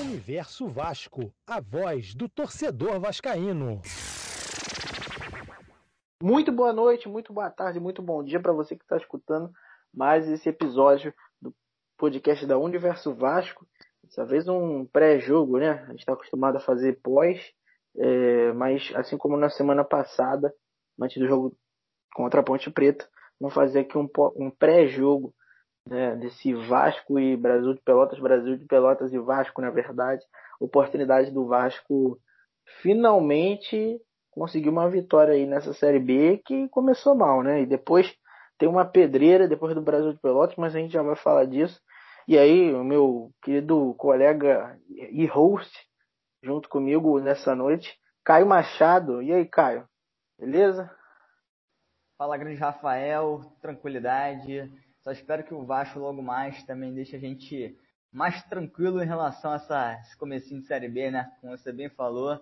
Universo Vasco, a voz do torcedor vascaíno. Muito boa noite, muito boa tarde, muito bom dia para você que está escutando mais esse episódio do podcast da Universo Vasco. Dessa vez um pré-jogo, né? A gente está acostumado a fazer pós, é, mas assim como na semana passada, antes do jogo contra a Ponte Preta, vamos fazer aqui um, um pré-jogo né, desse Vasco e Brasil de Pelotas, Brasil de Pelotas e Vasco, na verdade, oportunidade do Vasco finalmente conseguir uma vitória aí nessa Série B que começou mal, né? E depois tem uma pedreira depois do Brasil de Pelotas, mas a gente já vai falar disso. E aí, o meu querido colega e host junto comigo nessa noite, Caio Machado. E aí, Caio? Beleza? Fala, grande Rafael, tranquilidade. Só espero que o Vasco logo mais também deixe a gente mais tranquilo em relação a essa, esse comecinho de Série B, né? Como você bem falou,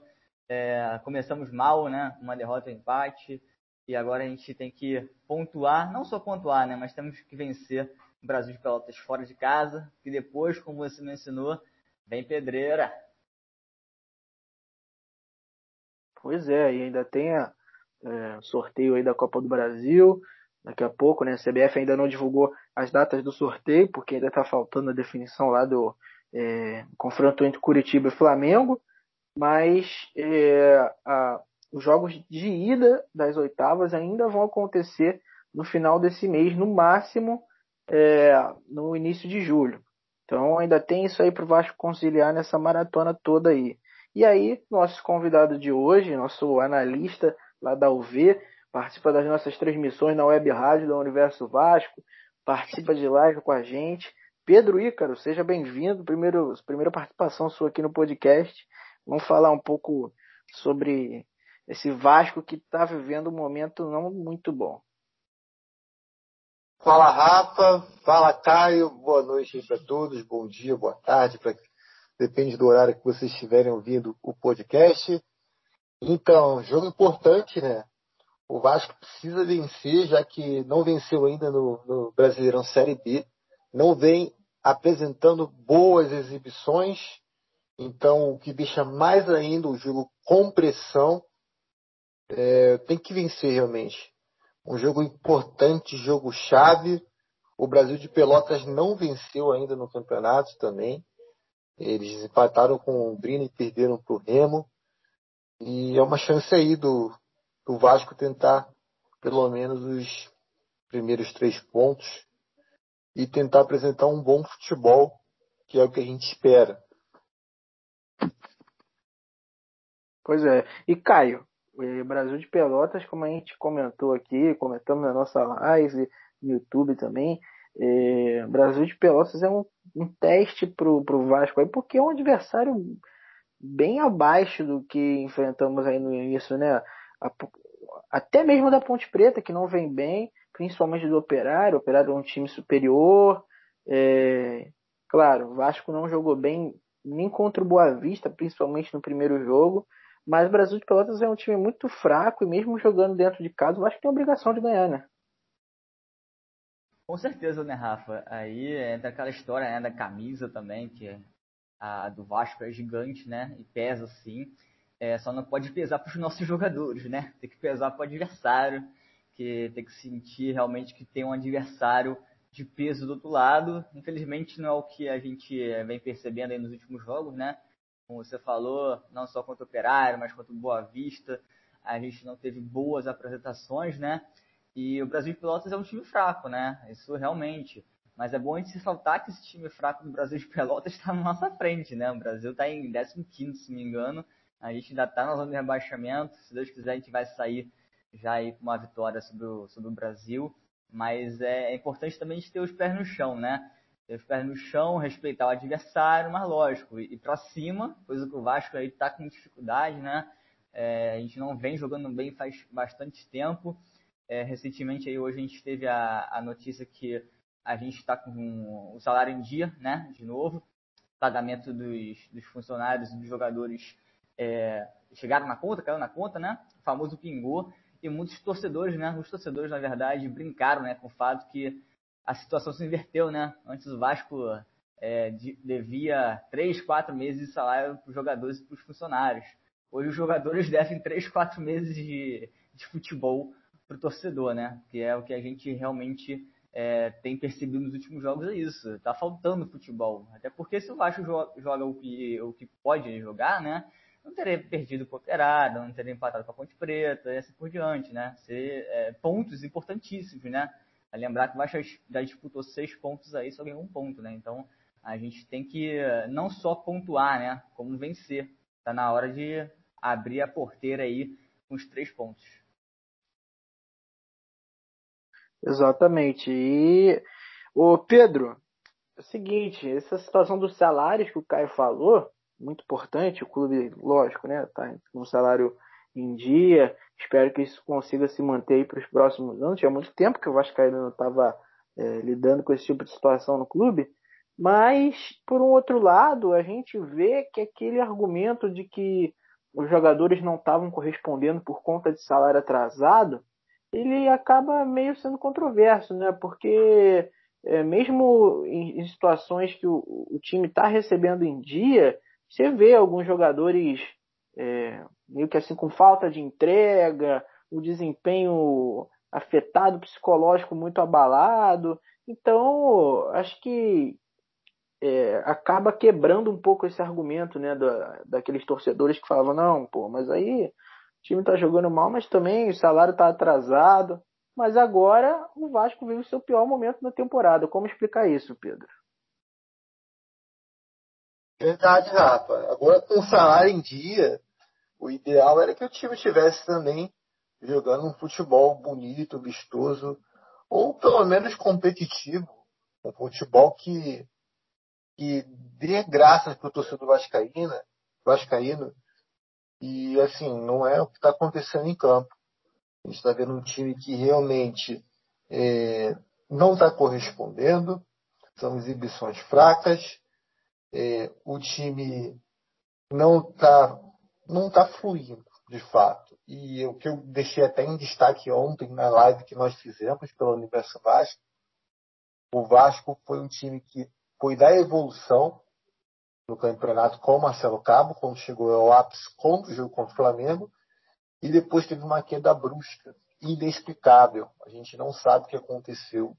é, começamos mal, né? Uma derrota, um empate. E agora a gente tem que pontuar, não só pontuar, né? Mas temos que vencer o Brasil de Pelotas fora de casa. E depois, como você mencionou, vem pedreira. Pois é, e ainda tem a, é, sorteio aí da Copa do Brasil daqui a pouco, né? A CBF ainda não divulgou as datas do sorteio, porque ainda está faltando a definição lá do é, confronto entre Curitiba e Flamengo, mas é, a, os jogos de ida das oitavas ainda vão acontecer no final desse mês, no máximo é, no início de julho. Então ainda tem isso aí para o Vasco conciliar nessa maratona toda aí. E aí, nosso convidado de hoje, nosso analista lá da UV, participa das nossas transmissões na web rádio do Universo Vasco, participa de live com a gente. Pedro Ícaro, seja bem-vindo. Primeiro, primeira participação sua aqui no podcast. Vamos falar um pouco sobre esse Vasco que está vivendo um momento não muito bom. Fala Rafa, fala Caio, boa noite para todos, bom dia, boa tarde, pra... depende do horário que vocês estiverem ouvindo o podcast. Então, jogo importante, né? O Vasco precisa vencer, já que não venceu ainda no, no Brasileirão Série B. Não vem apresentando boas exibições. Então, o que deixa mais ainda o jogo com pressão. É, tem que vencer realmente. Um jogo importante, jogo chave. O Brasil de Pelotas não venceu ainda no campeonato também. Eles empataram com o Brina e perderam para o Remo. E é uma chance aí do, o Vasco tentar pelo menos os primeiros três pontos e tentar apresentar um bom futebol, que é o que a gente espera. Pois é. E Caio, o Brasil de Pelotas, como a gente comentou aqui, comentamos na nossa live, no YouTube também, é, Brasil de Pelotas é um, um teste pro, pro Vasco aí, porque é um adversário bem abaixo do que enfrentamos aí no início, né? Até mesmo da Ponte Preta, que não vem bem, principalmente do Operário. O Operário é um time superior. É, claro, o Vasco não jogou bem nem contra o Boa Vista, principalmente no primeiro jogo. Mas o Brasil de Pelotas é um time muito fraco e mesmo jogando dentro de casa, o Vasco tem a obrigação de ganhar, né? Com certeza, né, Rafa? Aí entra aquela história né, da camisa também, que a do Vasco é gigante, né? E pesa sim. É, só não pode pesar para os nossos jogadores, né? Tem que pesar para o adversário, que tem que sentir realmente que tem um adversário de peso do outro lado. Infelizmente não é o que a gente é, vem percebendo aí nos últimos jogos, né? Como você falou, não só contra o Operário, mas contra o Boa Vista, a gente não teve boas apresentações, né? E o Brasil de Pelotas é um time fraco, né? Isso realmente. Mas é bom a gente se saltar que esse time fraco do Brasil de Pelotas está na nossa frente, né? O Brasil está em 15, se não me engano, a gente ainda está na zona de rebaixamento. Se Deus quiser, a gente vai sair já aí com uma vitória sobre o, sobre o Brasil. Mas é, é importante também a gente ter os pés no chão, né? Ter os pés no chão, respeitar o adversário, mas lógico, ir para cima, coisa que o Vasco aí está com dificuldade, né? É, a gente não vem jogando bem faz bastante tempo. É, recentemente aí hoje a gente teve a, a notícia que a gente está com o salário em dia, né? De novo, pagamento dos, dos funcionários e dos jogadores é, chegaram na conta, caiu na conta, né? O famoso pingou. E muitos torcedores, né? Os torcedores, na verdade, brincaram né, com o fato que a situação se inverteu, né? Antes o Vasco é, devia três, quatro meses de salário para os jogadores e para os funcionários. Hoje os jogadores devem três, quatro meses de, de futebol para o torcedor, né? Que é o que a gente realmente é, tem percebido nos últimos jogos é isso. Tá faltando futebol. Até porque se o Vasco joga o que, o que pode jogar, né? Não teria perdido o Operário, não teria empatado com a Ponte Preta e assim por diante, né? Ser é, pontos importantíssimos, né? A lembrar que o Vasco já disputou seis pontos aí, só ganhou um ponto, né? Então a gente tem que não só pontuar, né? Como vencer. Tá na hora de abrir a porteira aí com os três pontos. Exatamente. E o Pedro, é o seguinte, essa situação dos salários que o Caio falou, muito importante, o clube, lógico, né, tá com um salário em dia, espero que isso consiga se manter para os próximos anos. Tinha muito tempo que o Vascaíno não estava é, lidando com esse tipo de situação no clube, mas, por um outro lado, a gente vê que aquele argumento de que os jogadores não estavam correspondendo por conta de salário atrasado, ele acaba meio sendo controverso, né? Porque é, mesmo em, em, situações que o, o time está recebendo em dia, você vê alguns jogadores é, meio que assim com falta de entrega, o desempenho afetado, psicológico muito abalado. Então, acho que é, acaba quebrando um pouco esse argumento, né, da, daqueles torcedores que falavam, não, pô, mas aí o time tá jogando mal, mas também o salário tá atrasado. Mas agora o Vasco vive o seu pior momento na temporada. Como explicar isso, Pedro? Verdade, Rafa. Agora com o salário em dia, o ideal era que o time estivesse também jogando um futebol bonito, vistoso, ou pelo menos competitivo. Um futebol que que dê graças para o torcedor vascaíno, vascaíno e assim, não é o que está acontecendo em campo. A gente está vendo um time que realmente é, não está correspondendo, são exibições fracas, é, o time não está não tá fluindo, de fato. E o que eu deixei até em destaque ontem na live que nós fizemos pelo Universo Vasco, o Vasco foi um time que foi da evolução no campeonato com o Marcelo Cabo, quando chegou ao ápice contra o jogo contra o Flamengo, e depois teve uma queda brusca, inexplicável. A gente não sabe o que aconteceu.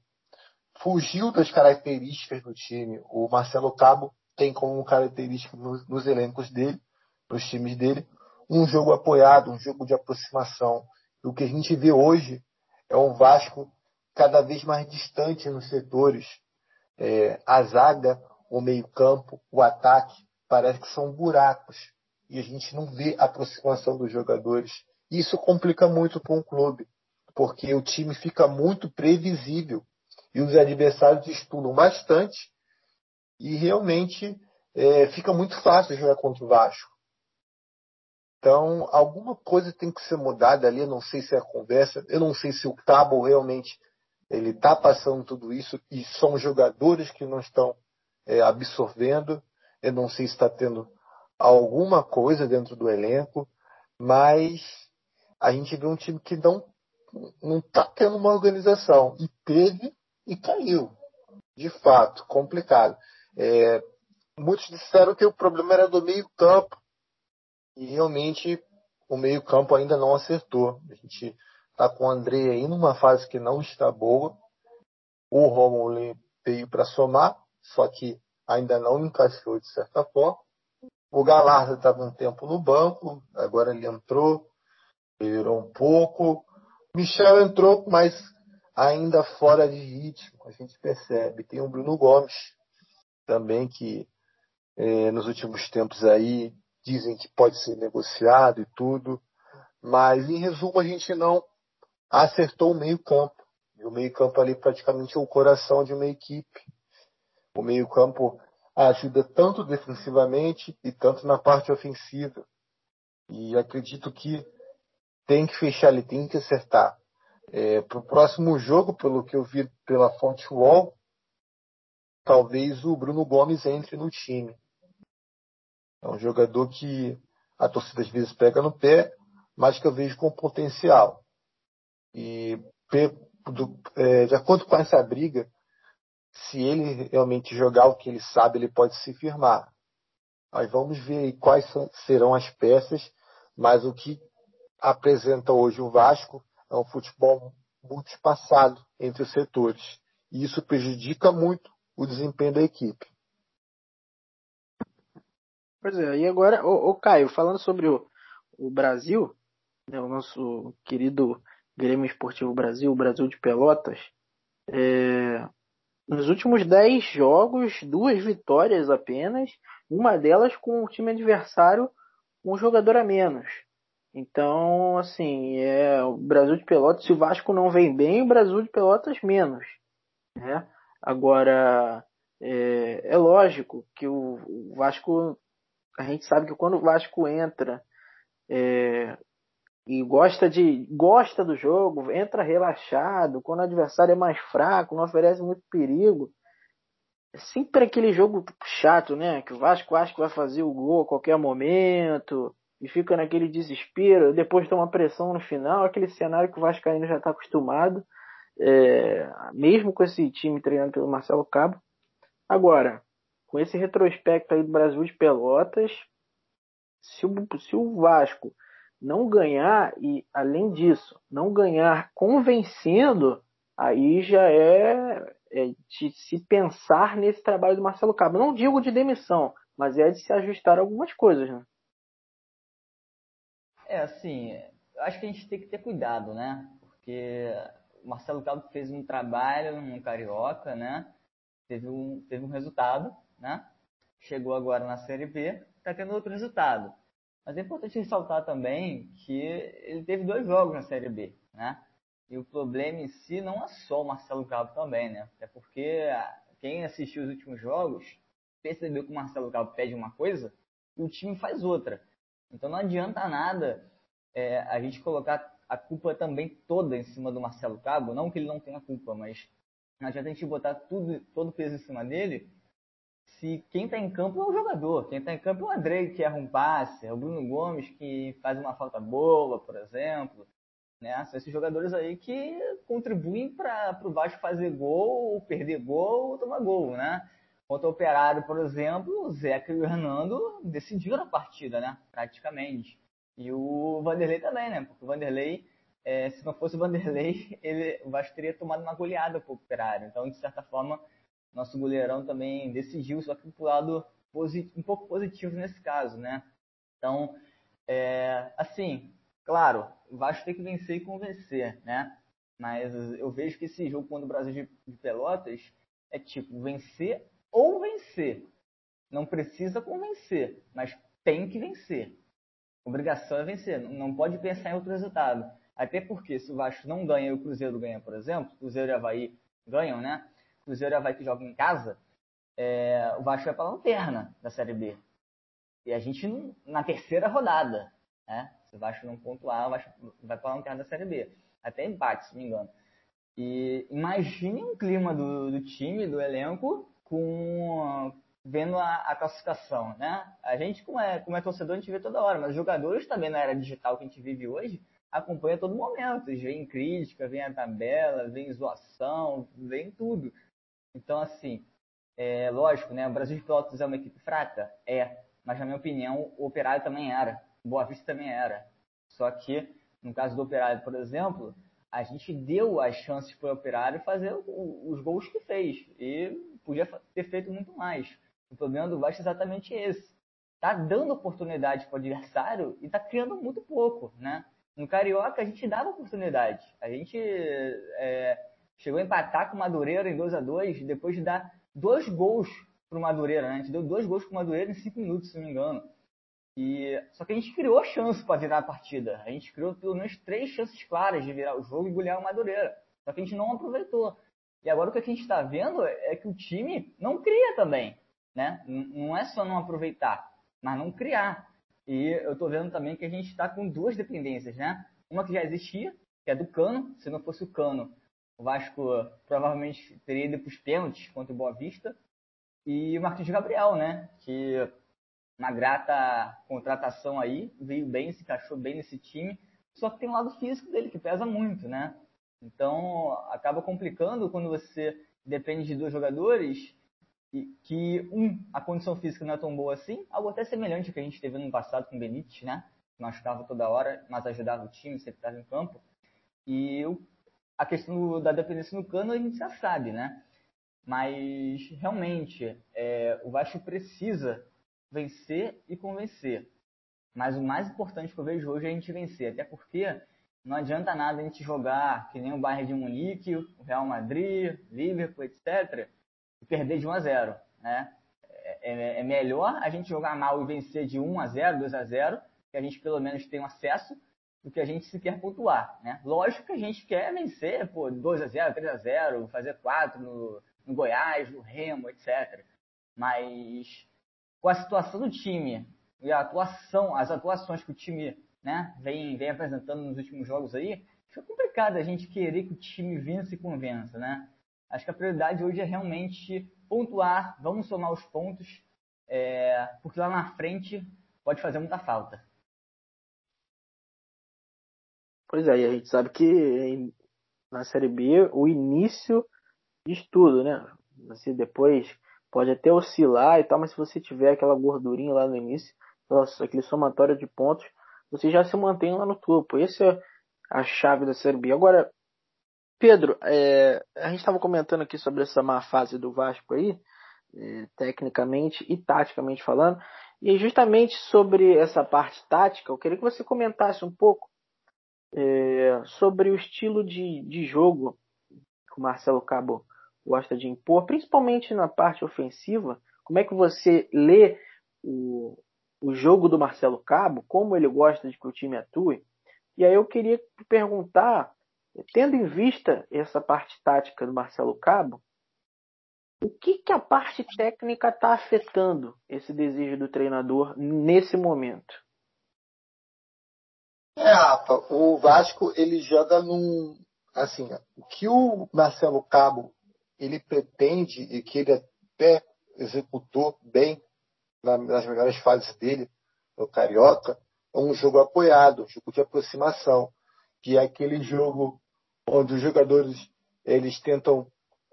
Fugiu das características do time. O Marcelo Cabo tem como característica nos, nos elencos dele, nos times dele, um jogo apoiado, um jogo de aproximação. E o que a gente vê hoje é um Vasco cada vez mais distante nos setores, é, a zaga, o meio-campo, o ataque, parece que são buracos. E a gente não vê a aproximação dos jogadores. Isso complica muito para um clube, porque o time fica muito previsível e os adversários estudam bastante e realmente é, fica muito fácil jogar contra o Vasco. Então, alguma coisa tem que ser mudada ali. Eu não sei se é a conversa, eu não sei se o Cabo realmente ele está passando tudo isso e são jogadores que não estão é, absorvendo. Eu não sei se está tendo alguma coisa dentro do elenco, mas a gente vê um time que não não está tendo uma organização e teve e caiu, de fato, complicado. É, muitos disseram que o problema era do meio campo e realmente o meio campo ainda não acertou. A gente Está com o André aí numa fase que não está boa. O Romulo veio para somar, só que ainda não encaixou de certa forma. O Galarza estava um tempo no banco, agora ele entrou, melhorou um pouco. Michel entrou, mas ainda fora de ritmo, a gente percebe. Tem o Bruno Gomes também, que é, nos últimos tempos aí dizem que pode ser negociado e tudo. Mas, em resumo, a gente não acertou o meio-campo. E o meio-campo ali praticamente é o coração de uma equipe. O meio-campo ajuda tanto defensivamente e tanto na parte ofensiva. E acredito que tem que fechar ali, tem que acertar. É, Para o próximo jogo, pelo que eu vi pela fonte Wall, talvez o Bruno Gomes entre no time. É um jogador que a torcida às vezes pega no pé, mas que eu vejo com potencial. E é, de acordo com essa briga, se ele realmente jogar o que ele sabe, ele pode se firmar. Nós vamos ver quais serão as peças, mas o que apresenta hoje o Vasco é um futebol muito espaçado entre os setores. E isso prejudica muito o desempenho da equipe. Pois é, e agora, ô Caio, falando sobre o, o Brasil, né, o nosso querido Grêmio Esportivo Brasil, o Brasil de Pelotas, é, nos últimos 10 jogos, duas vitórias apenas, uma delas com o time adversário um jogador a menos. Então, assim, é o Brasil de Pelotas, se o Vasco não vem bem, o Brasil de Pelotas menos. Né? Agora, é, é lógico que o, o Vasco a gente sabe que quando o Vasco entra é, e gosta de gosta do jogo, entra relaxado, quando o adversário é mais fraco, não oferece muito perigo, é sempre aquele jogo chato, né? Que o Vasco acha que vai fazer o gol a qualquer momento e fica naquele desespero, depois toma pressão no final, aquele cenário que o Vasco ainda já está acostumado, é, mesmo com esse time treinado pelo Marcelo Cabo. Agora, com esse retrospecto aí do Brasil de Pelotas, se o, se o Vasco não ganhar e, além disso, não ganhar convencendo, aí já é, é de se pensar nesse trabalho do Marcelo Cabo. Não digo de demissão, mas é de se ajustar algumas coisas, né? É, assim, eu acho que a gente tem que ter cuidado, né? Porque Marcelo Cabo fez um trabalho no Carioca, né? Teve um, teve um resultado, né? Chegou agora na Série B, está tendo outro resultado. Mas é importante ressaltar também que ele teve dois jogos na Série B, né? E o problema em si não é só o Marcelo Cabo também, né? É porque quem assistiu os últimos jogos percebeu que o Marcelo Cabo pede uma coisa e o time faz outra. Então não adianta nada é, a gente colocar a culpa também toda em cima do Marcelo Cabo. Não que ele não tenha culpa, mas não adianta a gente botar tudo, todo o peso em cima dele se quem está em campo é o jogador. Quem está em campo é o André, que erra um passe, é o Bruno Gomes, que faz uma falta boa, por exemplo. Né? São esses jogadores aí que contribuem para o Vasco fazer gol, ou perder gol, ou tomar gol, né? Contra o Operário, por exemplo, o Zeca e o Hernando decidiram a partida, né? Praticamente. E o Vanderlei também, né? Porque o Vanderlei, é, se não fosse o Vanderlei, ele, o Vasco teria tomado uma goleada pro Operário. Então, de certa forma, nosso goleirão também decidiu, só que pro lado um pouco positivo nesse caso, né? Então, é, assim, claro, o Vasco tem que vencer e convencer, né? Mas eu vejo que esse jogo contra o Brasil de, de Pelotas é tipo vencer ou vencer. Não precisa convencer, mas tem que vencer. Obrigação é vencer. Não pode pensar em outro resultado. Até porque se o Vasco não ganha e o Cruzeiro ganha, por exemplo, Cruzeiro e Havaí ganham, né? Cruzeiro e Havaí que joga em casa, é, o Vasco vai para a lanterna da Série B. E a gente na terceira rodada, né? Se o Vasco não pontuar, o Vasco vai para a lanterna da Série B. Até empate, se não me engano. E imagine um clima do, do time, do elenco, com vendo a, a, classificação, né? A gente, como é, como é torcedor, a gente vê toda hora, mas os jogadores também na era digital que a gente vive hoje, acompanha todo momento. Vem crítica, vem a tabela, vem zoação, vem tudo. Então, assim, é lógico, né? O Brasil de Pelotas é uma equipe fraca? É. Mas, na minha opinião, o Operário também era. O Boa Vista também era. Só que, no caso do Operário, por exemplo, a gente deu as chances para o Operário fazer os gols que fez. E podia ter feito muito mais. O problema do Vasco é exatamente esse. Tá dando oportunidade para o adversário e tá criando muito pouco, né? No Carioca a gente dava oportunidade. A gente é, chegou a empatar com o Madureira em 2 a 2 depois de dar dois gols para o Madureira, né? A gente deu dois gols para o Madureira em cinco minutos, se não me engano. E, só que a gente criou chance para virar a partida. A gente criou pelo menos três chances claras de virar o jogo e golear o Madureira. Só que a gente não aproveitou. E agora o que a gente está vendo é que o time não cria também. Né? Não é só não aproveitar, mas não criar. E eu estou vendo também que a gente está com duas dependências. Né? Uma que já existia, que é do Cano. Se não fosse o Cano, o Vasco provavelmente teria ido para os pênaltis contra o Boa Vista. E o Marquinhos Gabriel, né? Que uma grata contratação aí, veio bem, se encaixou bem nesse time. Só que tem um lado físico dele que pesa muito, né? Então acaba complicando quando você depende de dois jogadores, e que um, a condição física não é tão boa assim, algo até semelhante ao que a gente teve no passado com o Benítez, né? Machucava toda hora, mas ajudava o time, sempre estava em campo. E a questão da dependência no cano a gente já sabe, né? Mas realmente é, o Vasco precisa vencer e convencer. Mas o mais importante que eu vejo hoje é a gente vencer, até porque não adianta nada a gente jogar que nem o Bayern de Munique, o Real Madrid, Liverpool, etc. e perder de 1 a 0, né? É, é, é, melhor a gente jogar mal e vencer de 1 a 0, 2 a 0, que a gente pelo menos tem um acesso, do que a gente se quer pontuar, né? Lógico que a gente quer vencer, pô, 2 a 0, 3 a 0, fazer 4 no, no Goiás, no Remo, etc. Mas com a situação do time e a atuação, as atuações que o time né, vem, vem apresentando nos últimos jogos aí, fica complicado a gente querer que o time vença e convença, né? Acho que a prioridade hoje é realmente pontuar, vamos somar os pontos, é, porque lá na frente pode fazer muita falta. Pois é, e a gente sabe que na Série B o início diz tudo, né? Você depois pode até oscilar e tal, mas se você tiver aquela gordurinha lá no início, aquele somatório de pontos, você já se mantém lá no topo. Essa é a chave da Série B. Agora, Pedro, é, a gente estava comentando aqui sobre essa má fase do Vasco aí, é, tecnicamente e taticamente falando, e justamente sobre essa parte tática, eu queria que você comentasse um pouco é, sobre o estilo de, de jogo que o Marcelo Cabo gosta de impor, principalmente na parte ofensiva. Como é que você lê o, o jogo do Marcelo Cabo, como ele gosta de que o time atue. E aí eu queria perguntar, tendo em vista essa parte tática do Marcelo Cabo, o que, que a parte técnica está afetando esse desejo do treinador nesse momento? É, Rafa, o Vasco ele joga num. Assim, o que o Marcelo Cabo ele pretende e que ele até executou bem nas melhores fases dele, no Carioca, é um jogo apoiado, um jogo de aproximação, que é aquele jogo onde os jogadores eles tentam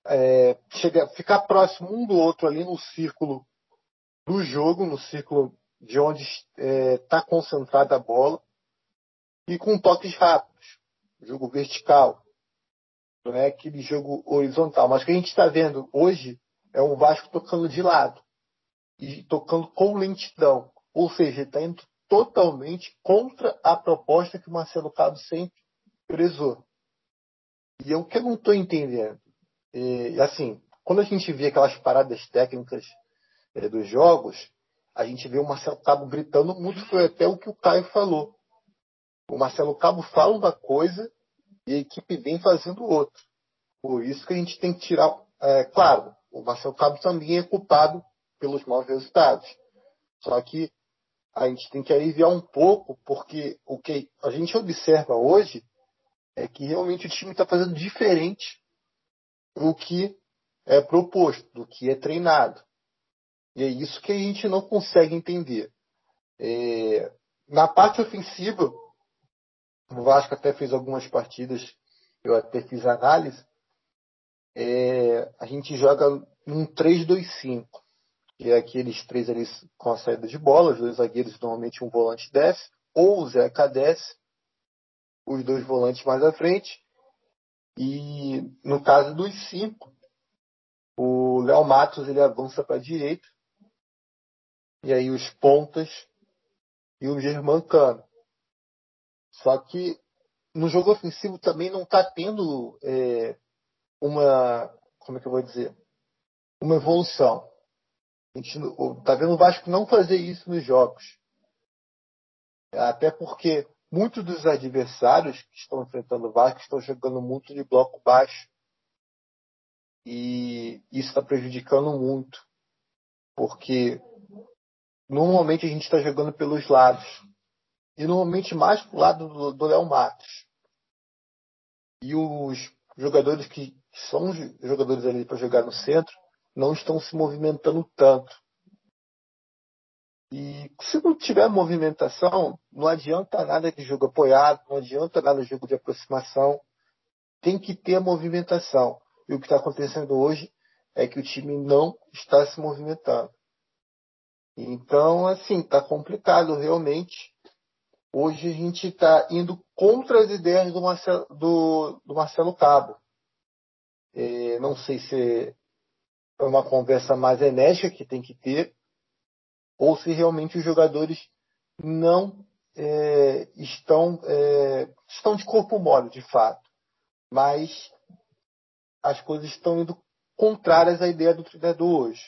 é, chegar, ficar próximo um do outro ali no círculo do jogo, no círculo de onde está é, tá concentrada a bola, e com toques rápidos, jogo vertical, não é aquele jogo horizontal. Mas o que a gente está vendo hoje é o Vasco tocando de lado e tocando com lentidão. Ou seja, está indo totalmente contra a proposta que o Marcelo Cabo sempre prezou. E é o que eu não estou entendendo. E, assim, quando a gente vê aquelas paradas técnicas é, dos jogos, a gente vê o Marcelo Cabo gritando muito, foi até o que o Caio falou. O Marcelo Cabo fala uma coisa e a equipe vem fazendo outra. Por isso que a gente tem que tirar. É, claro, o Marcelo Cabo também é culpado pelos maus resultados. Só que a gente tem que aliviar um pouco, porque o que a gente observa hoje é que realmente o time está fazendo diferente do que é proposto, do que é treinado. E é isso que a gente não consegue entender. É, na parte ofensiva, o Vasco até fez algumas partidas, eu até fiz análise. É, a gente joga num 3-2-5 que é aqueles três ali com a saída de bola, os dois zagueiros, normalmente um volante desce, ou o Zeca desce, os dois volantes mais à frente. E no caso dos cinco, o Léo Matos ele avança para a direita, e aí os pontas e o Germancano. Só que no jogo ofensivo também não está tendo é, uma, como é que eu vou dizer, uma evolução. A gente tá vendo o Vasco não fazer isso nos jogos. Até porque muitos dos adversários que estão enfrentando o Vasco estão jogando muito de bloco baixo. E isso está prejudicando muito. Porque normalmente a gente está jogando pelos lados. E normalmente mais pro lado do Léo Matos. E os jogadores que são jogadores ali para jogar no centro não estão se movimentando tanto. E se não tiver movimentação, não adianta nada de jogo apoiado, não adianta nada de jogo de aproximação. Tem que ter movimentação. E o que está acontecendo hoje é que o time não está se movimentando. Então, assim, está complicado realmente. Hoje a gente está indo contra as ideias do Marcelo, do, do Marcelo Cabo. É, não sei se é uma conversa mais enérgica que tem que ter, ou se realmente os jogadores não é, estão, é, estão de corpo mole, de fato. Mas as coisas estão indo contrárias à ideia do treinador hoje.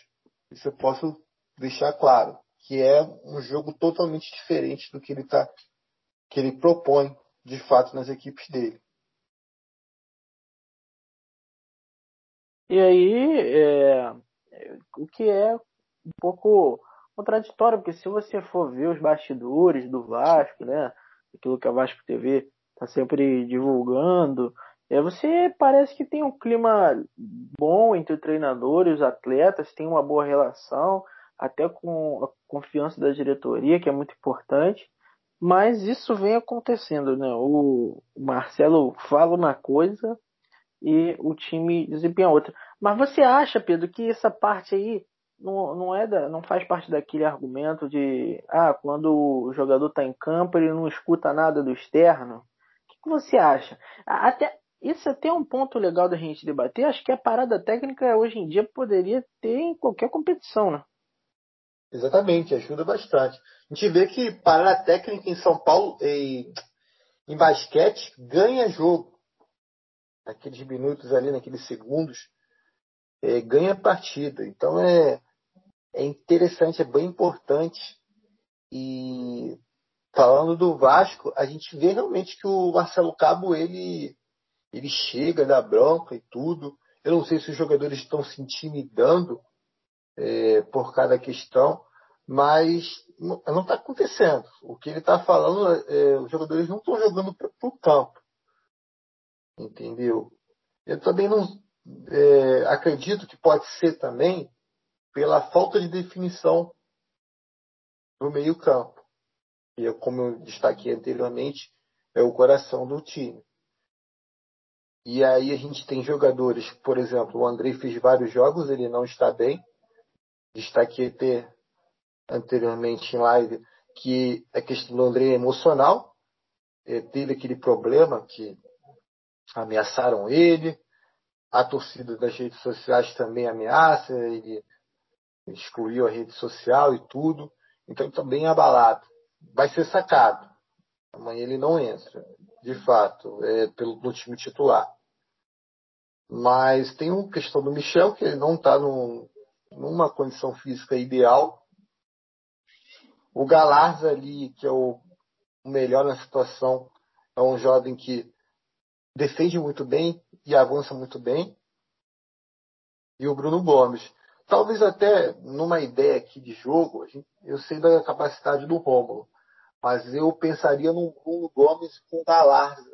Isso eu posso deixar claro, que é um jogo totalmente diferente do que ele tá, que ele propõe de fato nas equipes dele. E aí, é, o que é um pouco contraditório, porque se você for ver os bastidores do Vasco, né, aquilo que a Vasco TV está sempre divulgando, é, você parece que tem um clima bom entre o treinador e os atletas, tem uma boa relação, até com a confiança da diretoria, que é muito importante. Mas isso vem acontecendo, né? O Marcelo fala uma coisa e o time desempenha outra. Mas você acha, Pedro, que essa parte aí não, não é da, não faz parte daquele argumento de ah, quando o jogador está em campo ele não escuta nada do externo? O que, que você acha? Até isso é até um ponto legal da gente debater. Acho que a parada técnica hoje em dia poderia ter em qualquer competição, né? Exatamente, ajuda bastante. A gente vê que parada técnica em São Paulo, em, em basquete, ganha jogo. Naqueles minutos ali, naqueles segundos, é, ganha partida. Então é, é interessante, é bem importante. E falando do Vasco, a gente vê realmente que o Marcelo Cabo ele ele chega, dá bronca e tudo. Eu não sei se os jogadores estão se intimidando é, por cada questão, mas não está acontecendo. O que ele está falando, é, os jogadores não estão jogando para o campo. Entendeu? Eu também não é, acredito que pode ser também pela falta de definição no meio-campo. E como eu destaquei anteriormente, é o coração do time. E aí a gente tem jogadores, por exemplo, o Andrei fez vários jogos, ele não está bem. Destaquei até anteriormente em live que a questão do Andrei é emocional. É, teve aquele problema que ameaçaram ele. A torcida das redes sociais também ameaça, ele excluiu a rede social e tudo. Então está bem abalado. Vai ser sacado. Amanhã ele não entra, de fato, é, pelo, no time titular. Mas tem uma questão do Michel, que ele não está numa condição física ideal. O Galarza ali, que é o melhor na situação, é um jovem que defende muito bem e avança muito bem. E o Bruno Gomes. Talvez até numa ideia aqui de jogo, eu sei da capacidade do Rômulo, mas eu pensaria no Bruno Gomes com Galarza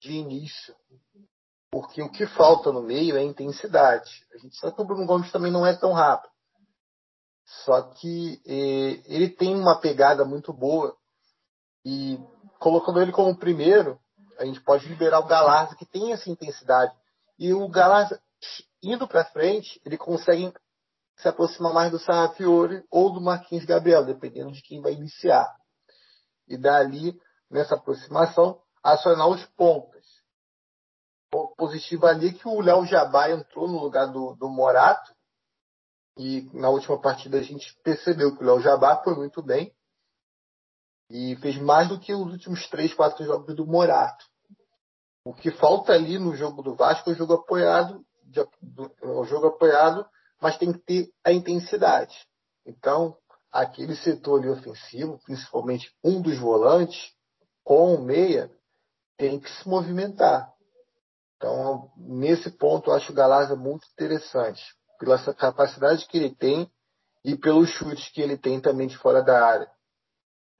de início, porque o que falta no meio é intensidade. A gente sabe que o Bruno Gomes também não é tão rápido. Só que eh, ele tem uma pegada muito boa. E colocando ele como primeiro, a gente pode liberar o Galarza, que tem essa intensidade. E o Galarza, indo para frente, ele consegue se aproximar mais do Sarrafiore ou do Marquinhos Gabriel, dependendo de quem vai iniciar. E dali, nessa aproximação, acionar os pontos ponto positivo ali é que o Léo Jabá entrou no lugar do, do Morato. E na última partida a gente percebeu que o Léo Jabá foi muito bem. E fez mais do que os últimos três, quatro jogos do Morato. O que falta ali no jogo do Vasco é o jogo apoiado, o jogo apoiado, mas tem que ter a intensidade. Então, aquele setor ofensivo, principalmente um dos volantes, com o meia, tem que se movimentar. Então, nesse ponto, eu acho o Galazza muito interessante, pela capacidade que ele tem e pelos chutes que ele tem também de fora da área.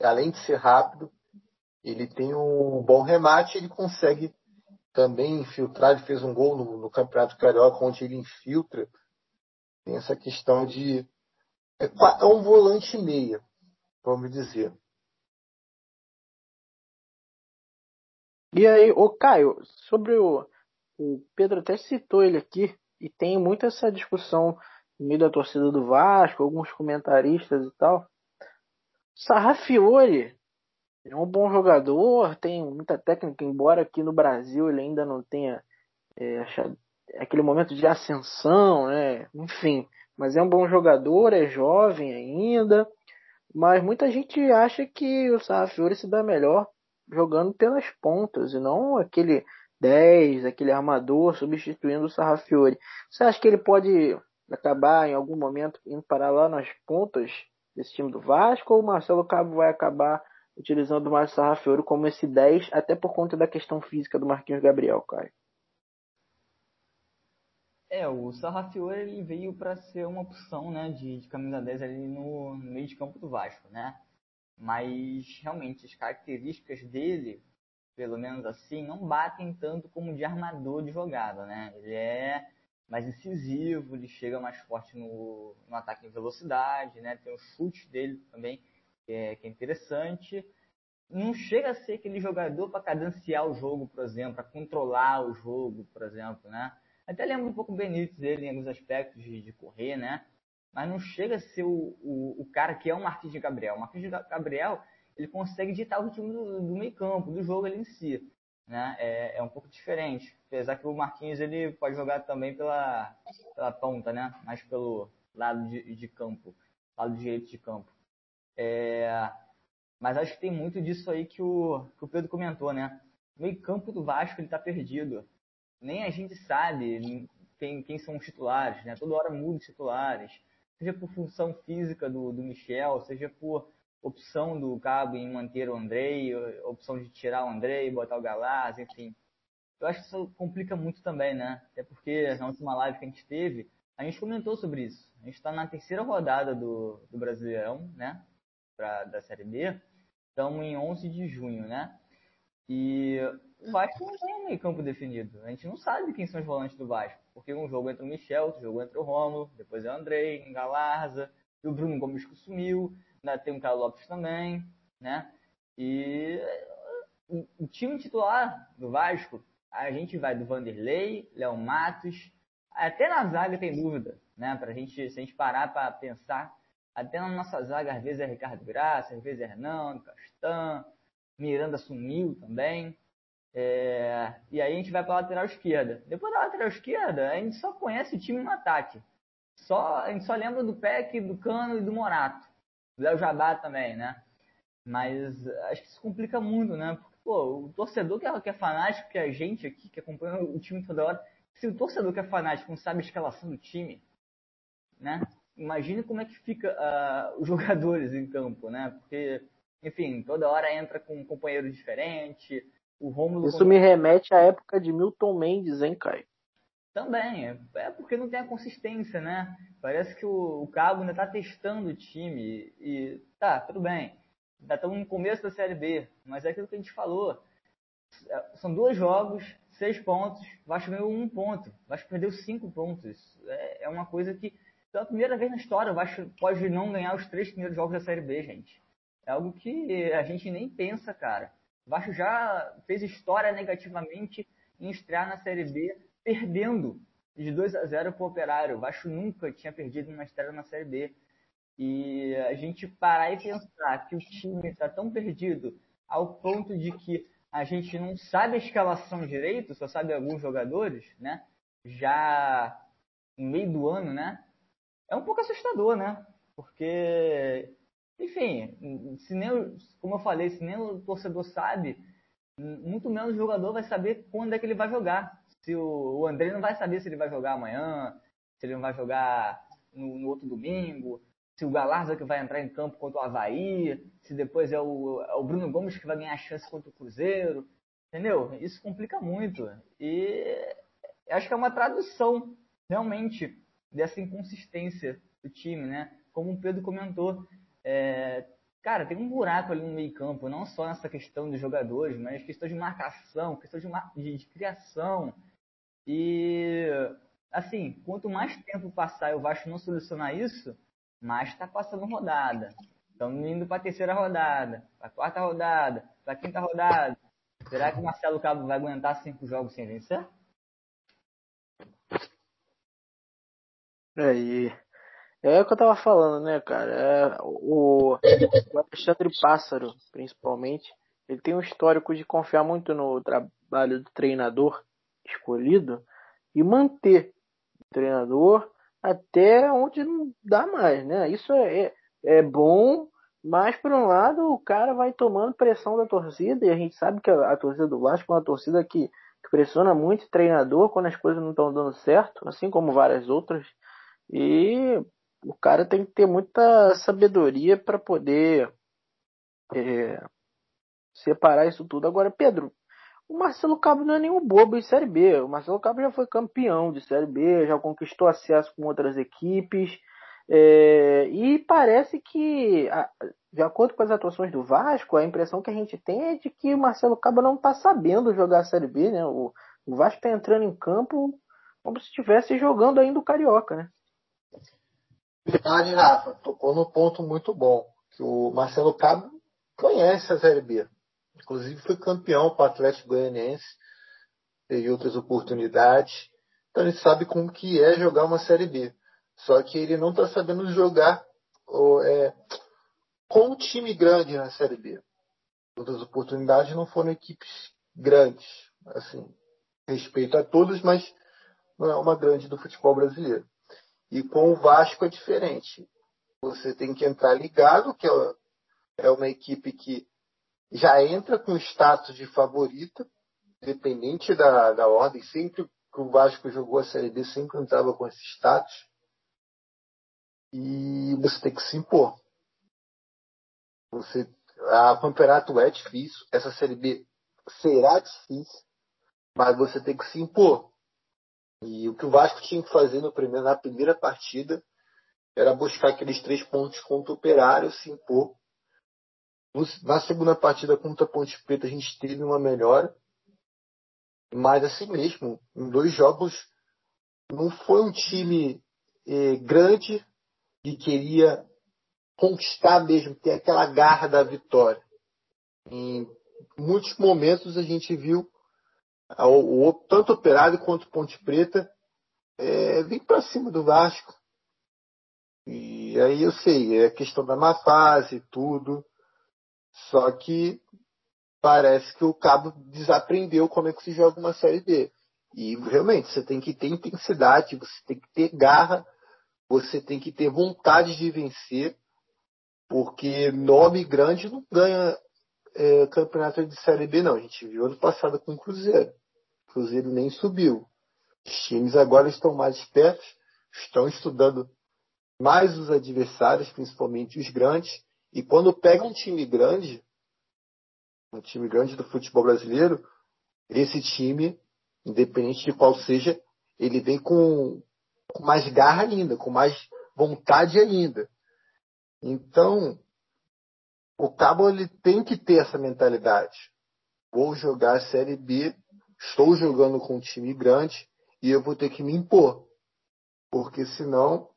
Além de ser rápido, ele tem um bom remate, ele consegue também infiltrar. Ele fez um gol no, no Campeonato Carioca, onde ele infiltra. Tem essa questão de. É, é um volante meia, vamos dizer. E aí, o Caio, sobre o, o Pedro até citou ele aqui, e tem muito essa discussão no meio da torcida do Vasco, alguns comentaristas e tal. Sarrafiore é um bom jogador, tem muita técnica, embora aqui no Brasil ele ainda não tenha é, achado, aquele momento de ascensão, né? Enfim, mas é um bom jogador, é jovem ainda, mas muita gente acha que o Sarrafiore se dá melhor jogando pelas pontas e não aquele 10, aquele armador substituindo o Sarrafiore. Você acha que ele pode acabar em algum momento indo parar lá nas pontas desse time do Vasco ou o Marcelo Cabo vai acabar utilizando o Márcio como esse 10, até por conta da questão física do Marquinhos Gabriel, Caio? É, o Sarrafiore ele veio para ser uma opção né, de, de camisa 10 ali no, no meio de campo do Vasco, né? Mas realmente as características dele pelo menos assim, não batem tanto como de armador de jogada, né? Ele é mais incisivo, ele chega mais forte no, no ataque em velocidade, né? Tem o chute dele também, que é, que é interessante. Não chega a ser aquele jogador para cadenciar o jogo, por exemplo, para controlar o jogo, por exemplo, né? Até lembro um pouco o Benítez dele em alguns aspectos de, de correr, né? Mas não chega a ser o, o, o cara que é o Marquinhos de Gabriel. O Marquinhos de Gabriel, ele consegue ditar o ritmo do, do meio campo, do jogo ele em si. Né? É, é, um pouco diferente. Apesar que o Marquinhos ele pode jogar também pela, pela ponta, né? mais pelo lado de, de campo, lado direito de campo. É, mas acho que tem muito disso aí que o, que o Pedro comentou, né? O meio campo do Vasco ele está perdido. Nem a gente sabe quem, quem são os titulares, né? Toda hora muda os titulares. Seja por função física do, do Michel, seja por opção do Cabo em manter o Andrei, opção de tirar o Andrei, botar o Galaz, enfim. Eu acho que isso complica muito também, né? Até porque na última live que a gente teve, a gente comentou sobre isso. A gente está na terceira rodada do, do Brasileirão, né? Pra, da Série B. Estamos em 11 de junho, né? E o Vasco não tem um meio campo definido. A gente não sabe quem são os volantes do Vasco. Porque um jogo entra o Michel, outro jogo entra o Romulo, depois é o Andrei, o Galarza, e o Bruno Gomes que sumiu né, tem o Carlos Lopes também, né? E o time titular do Vasco, a gente vai do Vanderlei, Léo Matos, até na zaga tem dúvida, né? Pra gente, se a gente parar para pensar, até na nossa zaga às vezes é Ricardo Graça, às vezes é Hernando, Castan, Miranda sumiu também. É, e aí a gente vai para a lateral esquerda. Depois da lateral esquerda, a gente só conhece o time no ataque. Só, a gente só lembra do Peck, do Cano e do Morato. Léo Jabá também, né? Mas acho que isso complica muito, né? Porque, pô, o torcedor que é, que é fanático, que é a gente aqui, que acompanha o time toda hora, se o torcedor que é fanático não sabe a escalação do time, né? Imagine como é que fica uh, os jogadores em campo, né? Porque, enfim, toda hora entra com um companheiro diferente. O Romulo. Isso me remete à época de Milton Mendes, hein, Caio? Também, é, é porque não tem a consistência, né? Parece que o, o Cabo ainda está testando o time e tá, tudo bem. Ainda estamos no começo da Série B, mas é aquilo que a gente falou. É, são dois jogos, seis pontos, Vasco ganhou um ponto, Vasco perdeu cinco pontos. É, é uma coisa que, pela primeira vez na história, o Vasco pode não ganhar os três primeiros jogos da Série B, gente. É algo que a gente nem pensa, cara. O Vasco já fez história negativamente em estrear na Série B perdendo de 2 a 0 para o Operário. O Vasco nunca tinha perdido uma estreia na Série B. E a gente parar e pensar que o time está tão perdido ao ponto de que a gente não sabe a escalação direito, só sabe alguns jogadores, né? Já no meio do ano, né? É um pouco assustador, né? Porque, enfim, se nem, como eu falei, se nem o torcedor sabe, muito menos o jogador vai saber quando é que ele vai jogar se o, o André não vai saber se ele vai jogar amanhã, se ele não vai jogar no, no outro domingo, se o Galarza que vai entrar em campo contra o Havaí, se depois é o, é o Bruno Gomes que vai ganhar chance contra o Cruzeiro. Entendeu? Isso complica muito. E acho que é uma tradução, realmente, dessa inconsistência do time, né? Como o Pedro comentou, é, cara, tem um buraco ali no meio-campo, não só nessa questão dos jogadores, mas questão de marcação, questão de, de, de criação. E, assim, quanto mais tempo passar e o Vasco não solucionar isso, mais está passando rodada. Estamos indo para a terceira rodada, para a quarta rodada, para a quinta rodada. Será que o Marcelo Cabo vai aguentar cinco jogos sem vencer? É, e é o que eu tava falando, né, cara? É, o, o Alexandre Pássaro, principalmente, ele tem um histórico de confiar muito no trabalho do treinador escolhido e manter o treinador até onde não dá mais, né? Isso é, é, é bom, mas por um lado o cara vai tomando pressão da torcida e a gente sabe que a, a torcida do Vasco é uma torcida que, que pressiona muito o treinador quando as coisas não estão dando certo, assim como várias outras. E o cara tem que ter muita sabedoria para poder é, separar isso tudo. Agora, Pedro, o Marcelo Cabo não é nenhum bobo em Série B. O Marcelo Cabo já foi campeão de Série B, já conquistou acesso com outras equipes. É, e parece que, de acordo com as atuações do Vasco, a impressão que a gente tem é de que o Marcelo Cabo não está sabendo jogar a Série B. Né? O, o Vasco está entrando em campo como se estivesse jogando ainda o Carioca. Né? Verdade, Rafa. Tocou num ponto muito bom. Que o Marcelo Cabo conhece a Série B. Inclusive foi campeão para o Atlético Goianiense, teve outras oportunidades. Então ele sabe como que é jogar uma Série B. Só que ele não está sabendo jogar ou, é, com um time grande na Série B. Outras oportunidades não foram equipes grandes. Assim, respeito a todos, mas não é uma grande do futebol brasileiro. E com o Vasco é diferente. Você tem que entrar ligado, que é, é uma equipe que já entra com status de favorita, independente da, da ordem. Sempre que o Vasco jogou a Série B, sempre entrava com esse status. E você tem que se impor. Você, a campeonato é difícil, essa Série B será difícil, mas você tem que se impor. E o que o Vasco tinha que fazer primeiro, na primeira partida era buscar aqueles três pontos contra o Operário, se impor na segunda partida contra a Ponte Preta a gente teve uma melhora, mas assim mesmo, em dois jogos não foi um time eh, grande que queria conquistar mesmo, ter aquela garra da vitória. Em muitos momentos a gente viu o, o tanto Operário quanto Ponte Preta é, vir para cima do Vasco. E aí eu sei, é questão da má fase, tudo. Só que parece que o Cabo desaprendeu como é que se joga uma Série B. E realmente, você tem que ter intensidade, você tem que ter garra, você tem que ter vontade de vencer, porque nome grande não ganha é, campeonato de Série B, não. A gente viu ano passado com o Cruzeiro. O Cruzeiro nem subiu. Os times agora estão mais espertos, estão estudando mais os adversários, principalmente os grandes, e quando pega um time grande, um time grande do futebol brasileiro, esse time, independente de qual seja, ele vem com, com mais garra ainda, com mais vontade ainda. Então, o Cabo ele tem que ter essa mentalidade. Vou jogar a Série B, estou jogando com um time grande e eu vou ter que me impor. Porque senão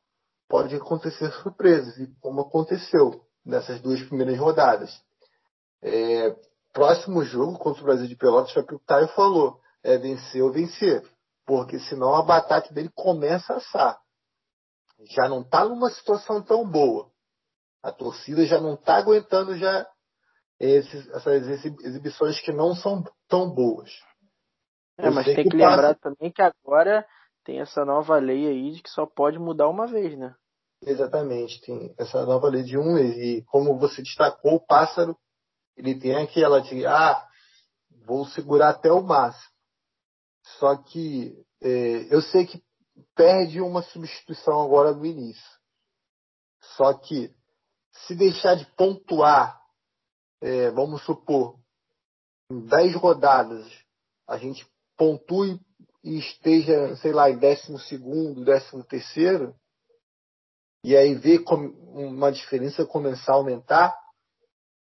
pode acontecer surpresas, e como aconteceu nessas duas primeiras rodadas. É, próximo jogo contra o Brasil de Pelotas foi o que o Caio falou: é vencer ou vencer. Porque senão a batata dele começa a assar. Já não está numa situação tão boa. A torcida já não está aguentando já esses, essas exibições que não são tão boas. É, mas tem que, que lembrar passa... também que agora tem essa nova lei aí de que só pode mudar uma vez, né? Exatamente, tem essa nova lei de um mês. E como você destacou, o pássaro, ele tem aquela de, ah, vou segurar até o máximo. Só que é, eu sei que perde uma substituição agora no início. Só que se deixar de pontuar, é, vamos supor, em 10 rodadas, a gente pontue e esteja, sei lá, em décimo segundo, décimo terceiro, e aí ver uma diferença começar a aumentar,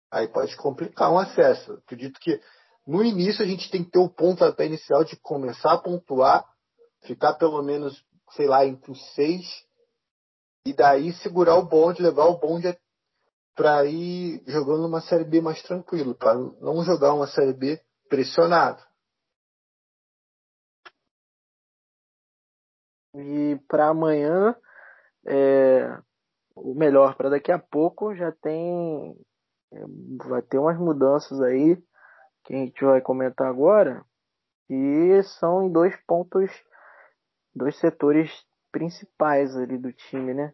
aí pode complicar um acesso. acredito que no início a gente tem que ter o pontapé inicial de começar a pontuar, ficar pelo menos, sei lá, entre os seis, e daí segurar o bonde, levar o bonde para ir jogando uma Série B mais tranquilo, para não jogar uma Série B pressionado. E para amanhã é, o melhor para daqui a pouco já tem é, vai ter umas mudanças aí que a gente vai comentar agora e são em dois pontos dois setores principais ali do time né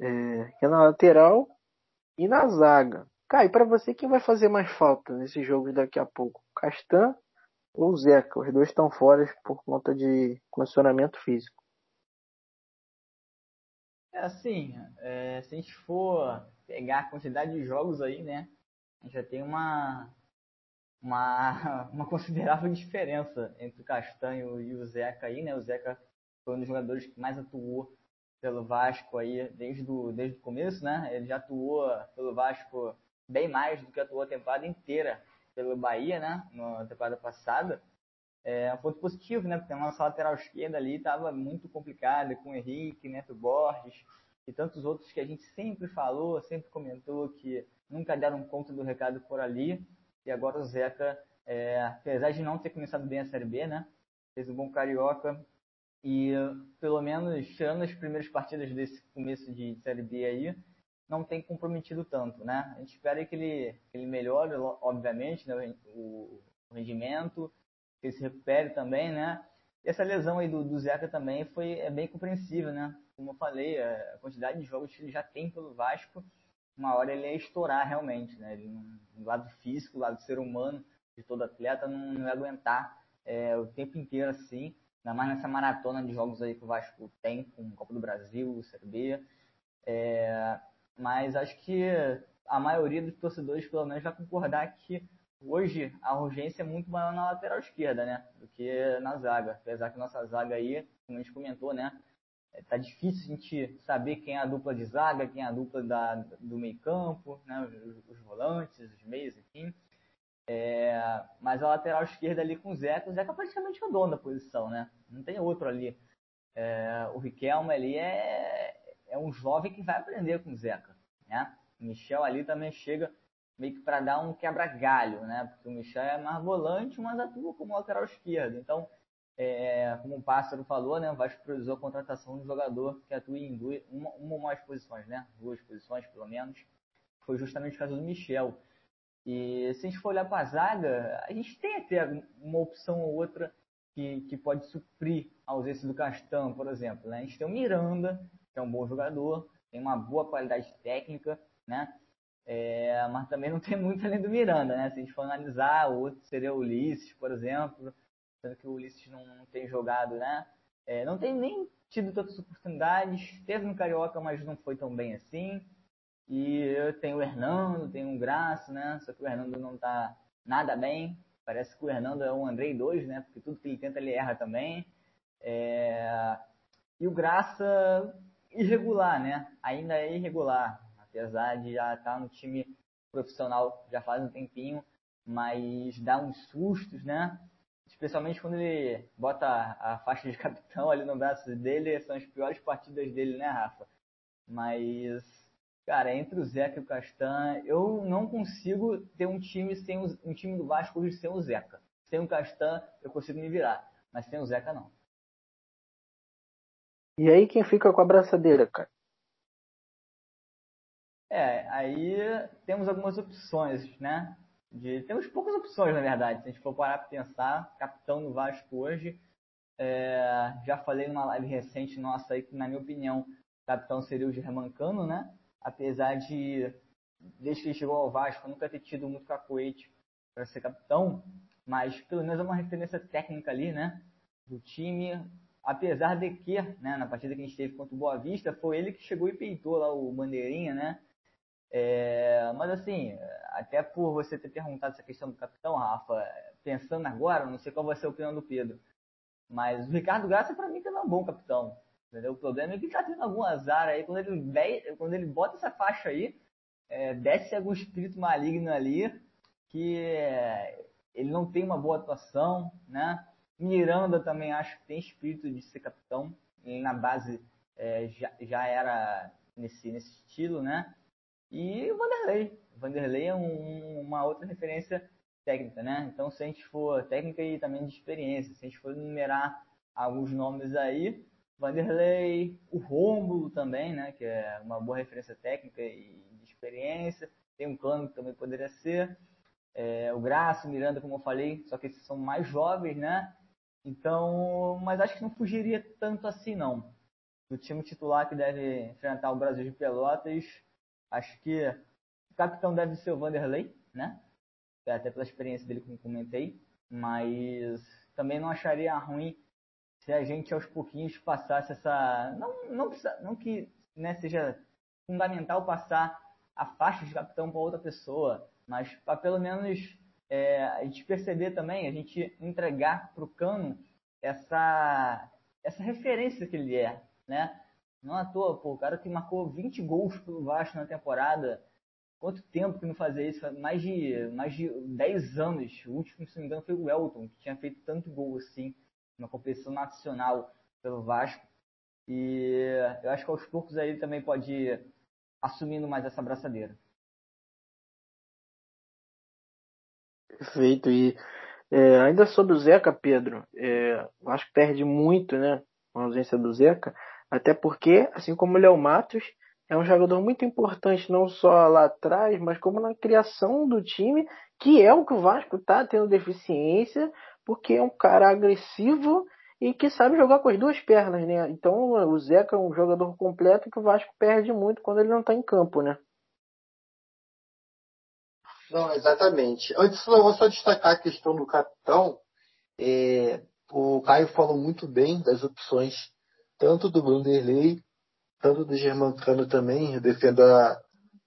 é, que é na lateral e na zaga Caio, para você quem vai fazer mais falta nesse jogo daqui a pouco Castan ou Zeca os dois estão fora por conta de condicionamento físico é assim, é, se a gente for pegar a quantidade de jogos aí, né? A gente já tem uma, uma, uma considerável diferença entre o Castanho e o Zeca aí, né? O Zeca foi um dos jogadores que mais atuou pelo Vasco aí desde, do, desde o começo, né? Ele já atuou pelo Vasco bem mais do que atuou a temporada inteira pelo Bahia, né? Na temporada passada é um ponto positivo, né? Porque a nossa lateral esquerda ali estava muito complicada com o Henrique, Neto Borges e tantos outros que a gente sempre falou, sempre comentou que nunca deram conta do recado por ali. E agora o Zeca, é, apesar de não ter começado bem a Série B, né? Fez um bom carioca e pelo menos tirando as primeiras partidas desse começo de Série B aí, não tem comprometido tanto, né? A gente espera que ele, que ele melhore, obviamente, né, o, o rendimento, que ele se recupere também, né? E essa lesão aí do, do Zeca também foi é bem compreensível, né? Como eu falei, a quantidade de jogos que ele já tem pelo Vasco, uma hora ele ia estourar realmente, né? Ele, no lado físico, no lado ser humano de todo atleta, não, não ia aguentar é, o tempo inteiro assim, ainda mais nessa maratona de jogos aí que o Vasco tem, com Copa do Brasil, Série B. É, mas acho que a maioria dos torcedores, pelo menos, vai concordar que Hoje a urgência é muito maior na lateral esquerda, né? Do que na zaga. Apesar que nossa zaga aí, como a gente comentou, né? É, tá difícil a gente saber quem é a dupla de zaga, quem é a dupla da, do meio campo, né? Os, os volantes, os meios, enfim. É, mas a lateral esquerda ali com o Zeca, o Zeca praticamente é dono da posição, né? Não tem outro ali. É, o Riquelme ali é, é um jovem que vai aprender com o Zeca, né? O Michel ali também chega meio que para dar um quebra-galho, né? Porque o Michel é mais volante, mas atua como lateral esquerdo. Então, é, como o Pássaro falou, né? O Vasco priorizou a contratação de um jogador que atua em duas, uma, uma ou mais posições, né? Duas posições, pelo menos. Foi justamente o caso do Michel. E se a gente for olhar para a zaga, a gente tem até uma opção ou outra que, que pode suprir a ausência do Castan, por exemplo. Né? A gente tem o Miranda, que é um bom jogador, tem uma boa qualidade técnica, né? É, mas também não tem muito além do Miranda, né? Se a gente for analisar, o outro seria o Ulisses, por exemplo, sendo que o Ulisses não, não tem jogado, né? É, não tem nem tido tantas oportunidades, teve no Carioca, mas não foi tão bem assim. E eu tenho o Hernando, tenho o Graça, né? Só que o Hernando não tá nada bem. Parece que o Hernando é um Andrei 2, né? Porque tudo que ele tenta ele erra também. É... E o Graça irregular, né? Ainda é irregular apesar de já estar no time profissional já faz um tempinho, mas dá uns sustos, né? Especialmente quando ele bota a faixa de capitão ali no braço dele, são as piores partidas dele, né, Rafa? Mas, cara, entre o Zeca e o Castan, eu não consigo ter um time sem o, um time do Vasco hoje sem o Zeca. Sem o Castan, eu consigo me virar, mas sem o Zeca, não. E aí quem fica com a braçadeira, cara? É, aí temos algumas opções, né? De, temos poucas opções, na verdade, se a gente for parar para pensar. Capitão do Vasco hoje, é, já falei numa live recente nossa aí que, na minha opinião, capitão seria o Germancano, né? Apesar de, desde que ele chegou ao Vasco, nunca ter tido muito cacoete para ser capitão, mas pelo menos é uma referência técnica ali, né? Do time, apesar de que, né, na partida que a gente teve contra o Boa Vista, foi ele que chegou e peitou lá o Bandeirinha, né? É, mas assim, até por você ter perguntado essa questão do capitão, Rafa, pensando agora, não sei qual vai ser a opinião do Pedro, mas o Ricardo Graça para mim também é um bom capitão. Entendeu? O problema é que tá tendo algum azar aí, quando ele, quando ele bota essa faixa aí, é, desce algum espírito maligno ali, que é, ele não tem uma boa atuação, né? Miranda também acho que tem espírito de ser capitão, ele na base é, já, já era nesse, nesse estilo, né? E o Vanderlei. O Vanderlei é um, uma outra referência técnica, né? Então, se a gente for técnica e também de experiência, se a gente for numerar alguns nomes aí, Vanderlei, o Rômulo também, né, que é uma boa referência técnica e de experiência. Tem um Cano que também poderia ser. É, o Graça, o Miranda, como eu falei, só que esses são mais jovens, né? Então, mas acho que não fugiria tanto assim, não. Do time titular que deve enfrentar o Brasil de Pelotas, acho que o capitão deve ser o Vanderlei, né? Até pela experiência dele, como comentei. Mas também não acharia ruim se a gente aos pouquinhos passasse essa. Não, não, precisa, não que né, seja fundamental passar a faixa de capitão para outra pessoa, mas para pelo menos é, a gente perceber também, a gente entregar para o Cano essa, essa referência que ele é, né? Não à toa, pô, o cara que marcou 20 gols pelo Vasco na temporada, quanto tempo que não fazia isso? Mais de, mais de 10 anos. O último, se não me engano, foi o Elton, que tinha feito tanto gol assim na competição nacional pelo Vasco. E eu acho que aos poucos aí ele também pode ir assumindo mais essa braçadeira. Perfeito. E é, ainda sobre o Zeca, Pedro, é, eu acho que perde muito, né, a ausência do Zeca, até porque, assim como o Léo Matos, é um jogador muito importante, não só lá atrás, mas como na criação do time, que é o que o Vasco está tendo deficiência, porque é um cara agressivo e que sabe jogar com as duas pernas, né? Então o Zeca é um jogador completo que o Vasco perde muito quando ele não está em campo, né? Não, exatamente. Antes, eu vou só destacar a questão do capitão. É, o Caio falou muito bem das opções, tanto do Vanderlei, tanto do Germancano também. Eu defendo a,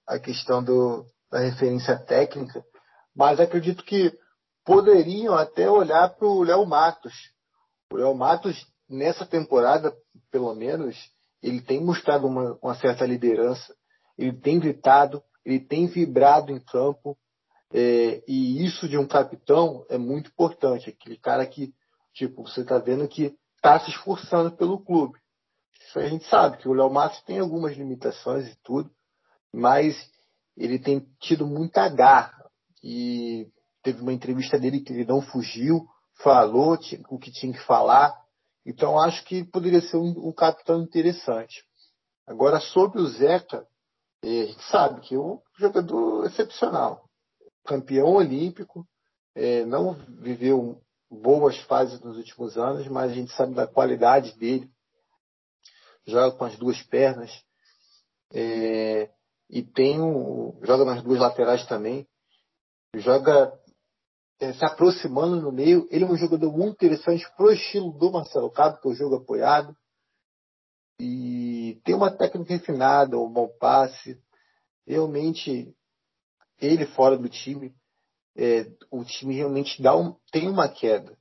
a questão do, da referência técnica, mas acredito que poderiam até olhar para o Léo Matos. O Léo Matos, nessa temporada, pelo menos, ele tem mostrado uma, uma certa liderança, ele tem gritado, ele tem vibrado em campo, é, e isso de um capitão é muito importante. Aquele cara que, tipo, você está vendo que está se esforçando pelo clube. Isso a gente sabe que o Léo Matos tem algumas limitações e tudo, mas ele tem tido muita garra. E teve uma entrevista dele que ele não fugiu, falou o que tinha que falar. Então acho que poderia ser um, um capitão interessante. Agora, sobre o Zeca, é, a gente sabe que é um jogador excepcional campeão olímpico, é, não viveu boas fases nos últimos anos, mas a gente sabe da qualidade dele. Joga com as duas pernas é, e tem um, joga nas duas laterais também. Joga se aproximando no meio. Ele é um jogador muito interessante pro estilo do Marcelo Cabo, que é o jogo apoiado. E tem uma técnica refinada, um bom passe. Realmente ele fora do time, é, o time realmente dá um, tem uma queda.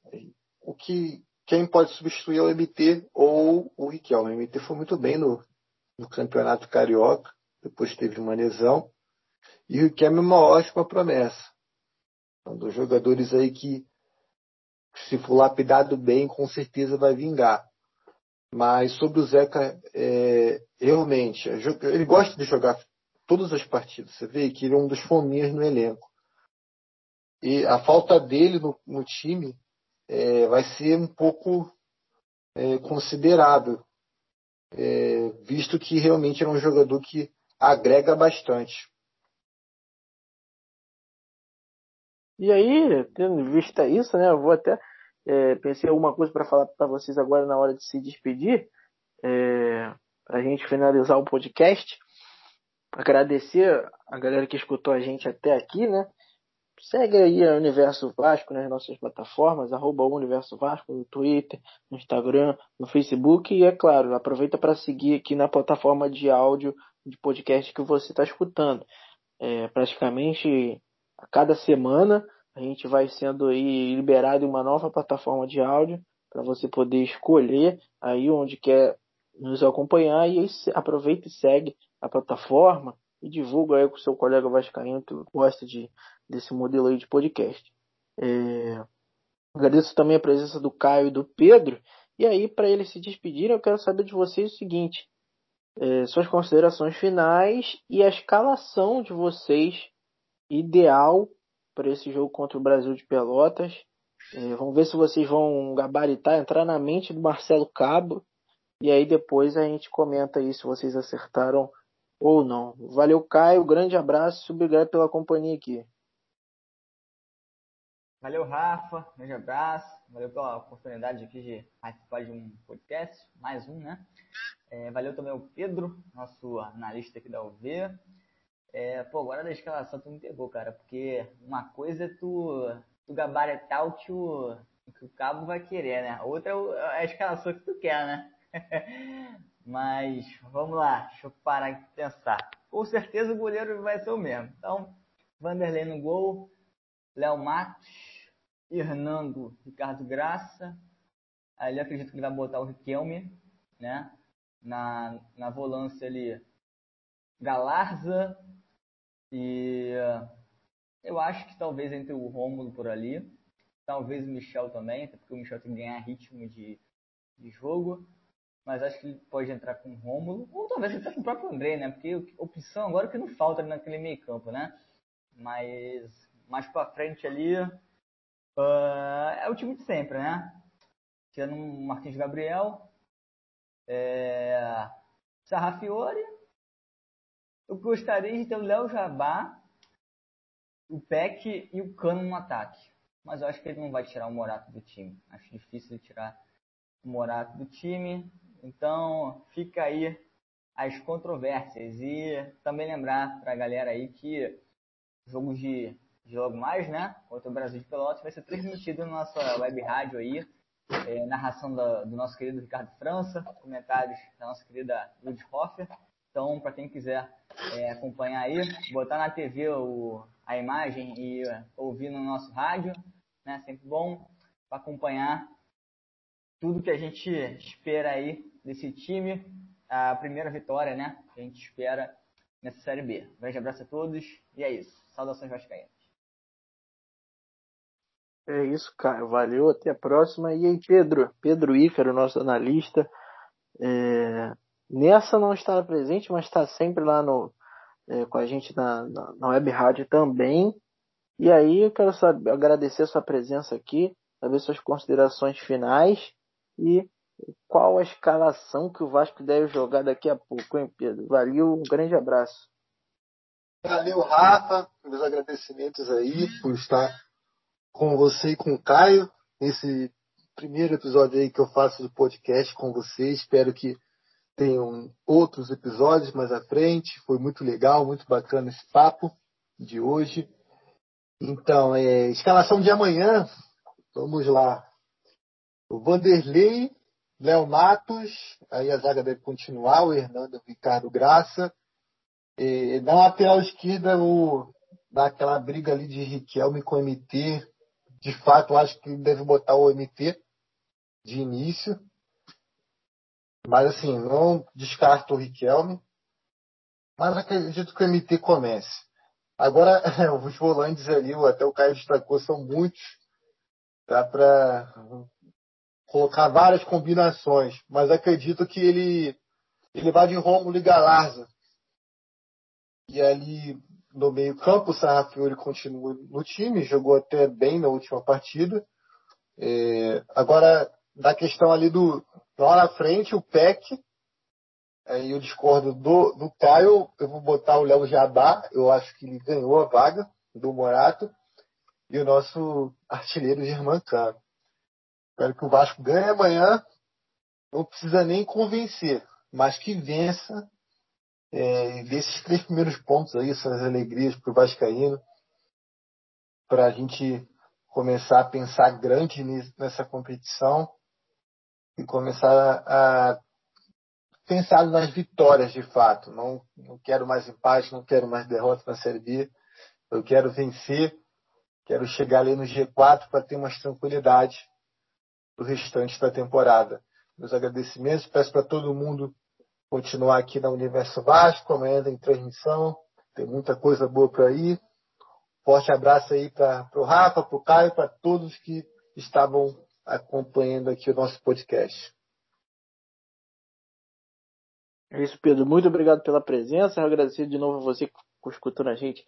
O que quem pode substituir é o MT ou o Riquelme. O MT foi muito bem no, no campeonato carioca, depois teve uma lesão. E o Riquelme é uma ótima promessa. Um dos jogadores aí que, se for lapidado bem, com certeza vai vingar. Mas sobre o Zeca, é, realmente, ele gosta de jogar todas as partidas. Você vê que ele é um dos fominhas no elenco. E a falta dele no, no time é, vai ser um pouco é, considerável, é, visto que realmente é um jogador que agrega bastante. E aí, tendo em vista isso, né, eu vou até é, pensei alguma coisa para falar para vocês agora na hora de se despedir, é, para a gente finalizar o podcast agradecer a galera que escutou a gente até aqui, né? Segue aí a Universo Vasco nas nossas plataformas, arroba Universo Vasco no Twitter, no Instagram, no Facebook e, é claro, aproveita para seguir aqui na plataforma de áudio de podcast que você está escutando. É, praticamente a cada semana a gente vai sendo liberado uma nova plataforma de áudio para você poder escolher aí onde quer nos acompanhar e aí aproveita e segue a plataforma e divulga aí com o seu colega vascaíno que gosta de, desse modelo aí de podcast. É, agradeço também a presença do Caio e do Pedro. E aí, para eles se despedirem, eu quero saber de vocês o seguinte: é, suas considerações finais e a escalação de vocês ideal para esse jogo contra o Brasil de Pelotas. É, vamos ver se vocês vão gabaritar, entrar na mente do Marcelo Cabo E aí depois a gente comenta aí se vocês acertaram ou não. Valeu, Caio. Grande abraço. Obrigado pela companhia aqui. Valeu, Rafa. Grande abraço. Valeu pela oportunidade aqui de participar de um podcast, mais um, né? É, valeu também o Pedro, nosso analista aqui da UV. É, pô, agora da escalação tu me pegou, cara, porque uma coisa é tu, tu gabaritar o que o, que o cabo vai querer, né? Outra é a escalação que tu quer, né? Mas vamos lá, deixa eu parar aqui e pensar. Com certeza o goleiro vai ser o mesmo. Então, Vanderlei no gol, Léo Matos, Hernando, Ricardo Graça. Aí ele acredito que ele vai botar o Riquelme, né? Na, na volância ali, Galarza e eu acho que talvez entre o Rômulo por ali, talvez o Michel também, até porque o Michel tem que ganhar ritmo de, de jogo, mas acho que ele pode entrar com o Rômulo, ou talvez entrar com o próprio André, né? Porque opção agora que não falta naquele meio campo, né? Mas mais para frente ali, Uh, é o time de sempre, né? Tirando o Marquinhos Gabriel, é, Sarrafiore. Eu gostaria de ter o Léo Jabá, o Peck e o Cano no ataque. Mas eu acho que ele não vai tirar o Morato do time. Acho difícil ele tirar o Morato do time. Então fica aí as controvérsias. E também lembrar para a galera aí que jogos de de logo mais, né? Contra o Brasil de Pelotas, vai ser transmitido na nossa web rádio aí. É, narração do, nosso querido Ricardo França, comentários da nossa querida Lud. Então, para quem quiser é, acompanhar aí, botar na TV o, a imagem e ouvir no nosso rádio, né? Sempre bom para acompanhar tudo que a gente espera aí desse time. A primeira vitória, né? Que a gente espera nessa Série B. Um grande abraço a todos e é isso. Saudações vascaínas. É isso, cara. Valeu, até a próxima. E aí, Pedro? Pedro Ícaro, nosso analista. É... Nessa não está presente, mas está sempre lá no, é, com a gente na, na, na, web rádio também. E aí eu quero saber, agradecer a sua presença aqui, saber suas considerações finais e qual a escalação que o Vasco deve jogar daqui a pouco, hein, Pedro? Valeu, um grande abraço. Valeu, Rafa, meus agradecimentos aí por estar com você e com o Caio, nesse primeiro episódio aí que eu faço do podcast com você. Espero que tenham outros episódios mais à frente. Foi muito legal, muito bacana esse papo de hoje. Então, é, escalação de amanhã, vamos lá. O Vanderlei, Léo Matos, aí a zaga deve continuar, o Hernando, Ricardo Graça. E, na lateral esquerda, o, daquela briga ali de Riquelme com o MT, de fato, acho que deve botar o MT de início. Mas assim, não descarto o Riquelme. Mas acredito que o MT comece. Agora, os volantes ali, até o Caio destacou, são muitos. Dá para colocar várias combinações. Mas acredito que ele, ele vai de Romulo e Galarza. E ali no meio-campo, o Sarrafiori continua no time, jogou até bem na última partida. É, agora, da questão ali do lá na frente, o PEC, aí eu discordo do, do Caio, eu vou botar o Léo Jabá, eu acho que ele ganhou a vaga do Morato, e o nosso artilheiro Germancano. Espero que o Vasco ganhe amanhã, não precisa nem convencer, mas que vença é, desses três primeiros pontos aí, essas alegrias para o Vascaíno, para a gente começar a pensar grande nessa competição e começar a pensar nas vitórias de fato. Não, não quero mais empate, não quero mais derrota na Série B. Eu quero vencer, quero chegar ali no G4 para ter mais tranquilidade do restante da temporada. Meus agradecimentos, peço para todo mundo continuar aqui na Universo Vasco. Amanhã tem transmissão, tem muita coisa boa por aí. Forte abraço aí para o Rafa, para o Caio, para todos que estavam acompanhando aqui o nosso podcast. É isso, Pedro. Muito obrigado pela presença. Eu agradecer de novo a você que escutando a gente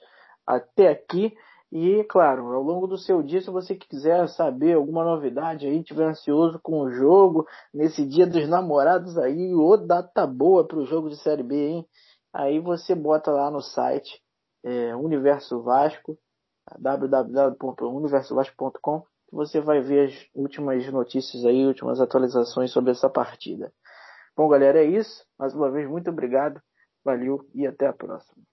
até aqui. E, claro, ao longo do seu dia, se você quiser saber alguma novidade aí, tiver ansioso com o jogo, nesse dia dos namorados aí, ô data boa para o jogo de Série B, hein? Aí você bota lá no site é, Universo Vasco, www.universovasco.com, você vai ver as últimas notícias aí, últimas atualizações sobre essa partida. Bom, galera, é isso. Mais uma vez, muito obrigado. Valeu e até a próxima.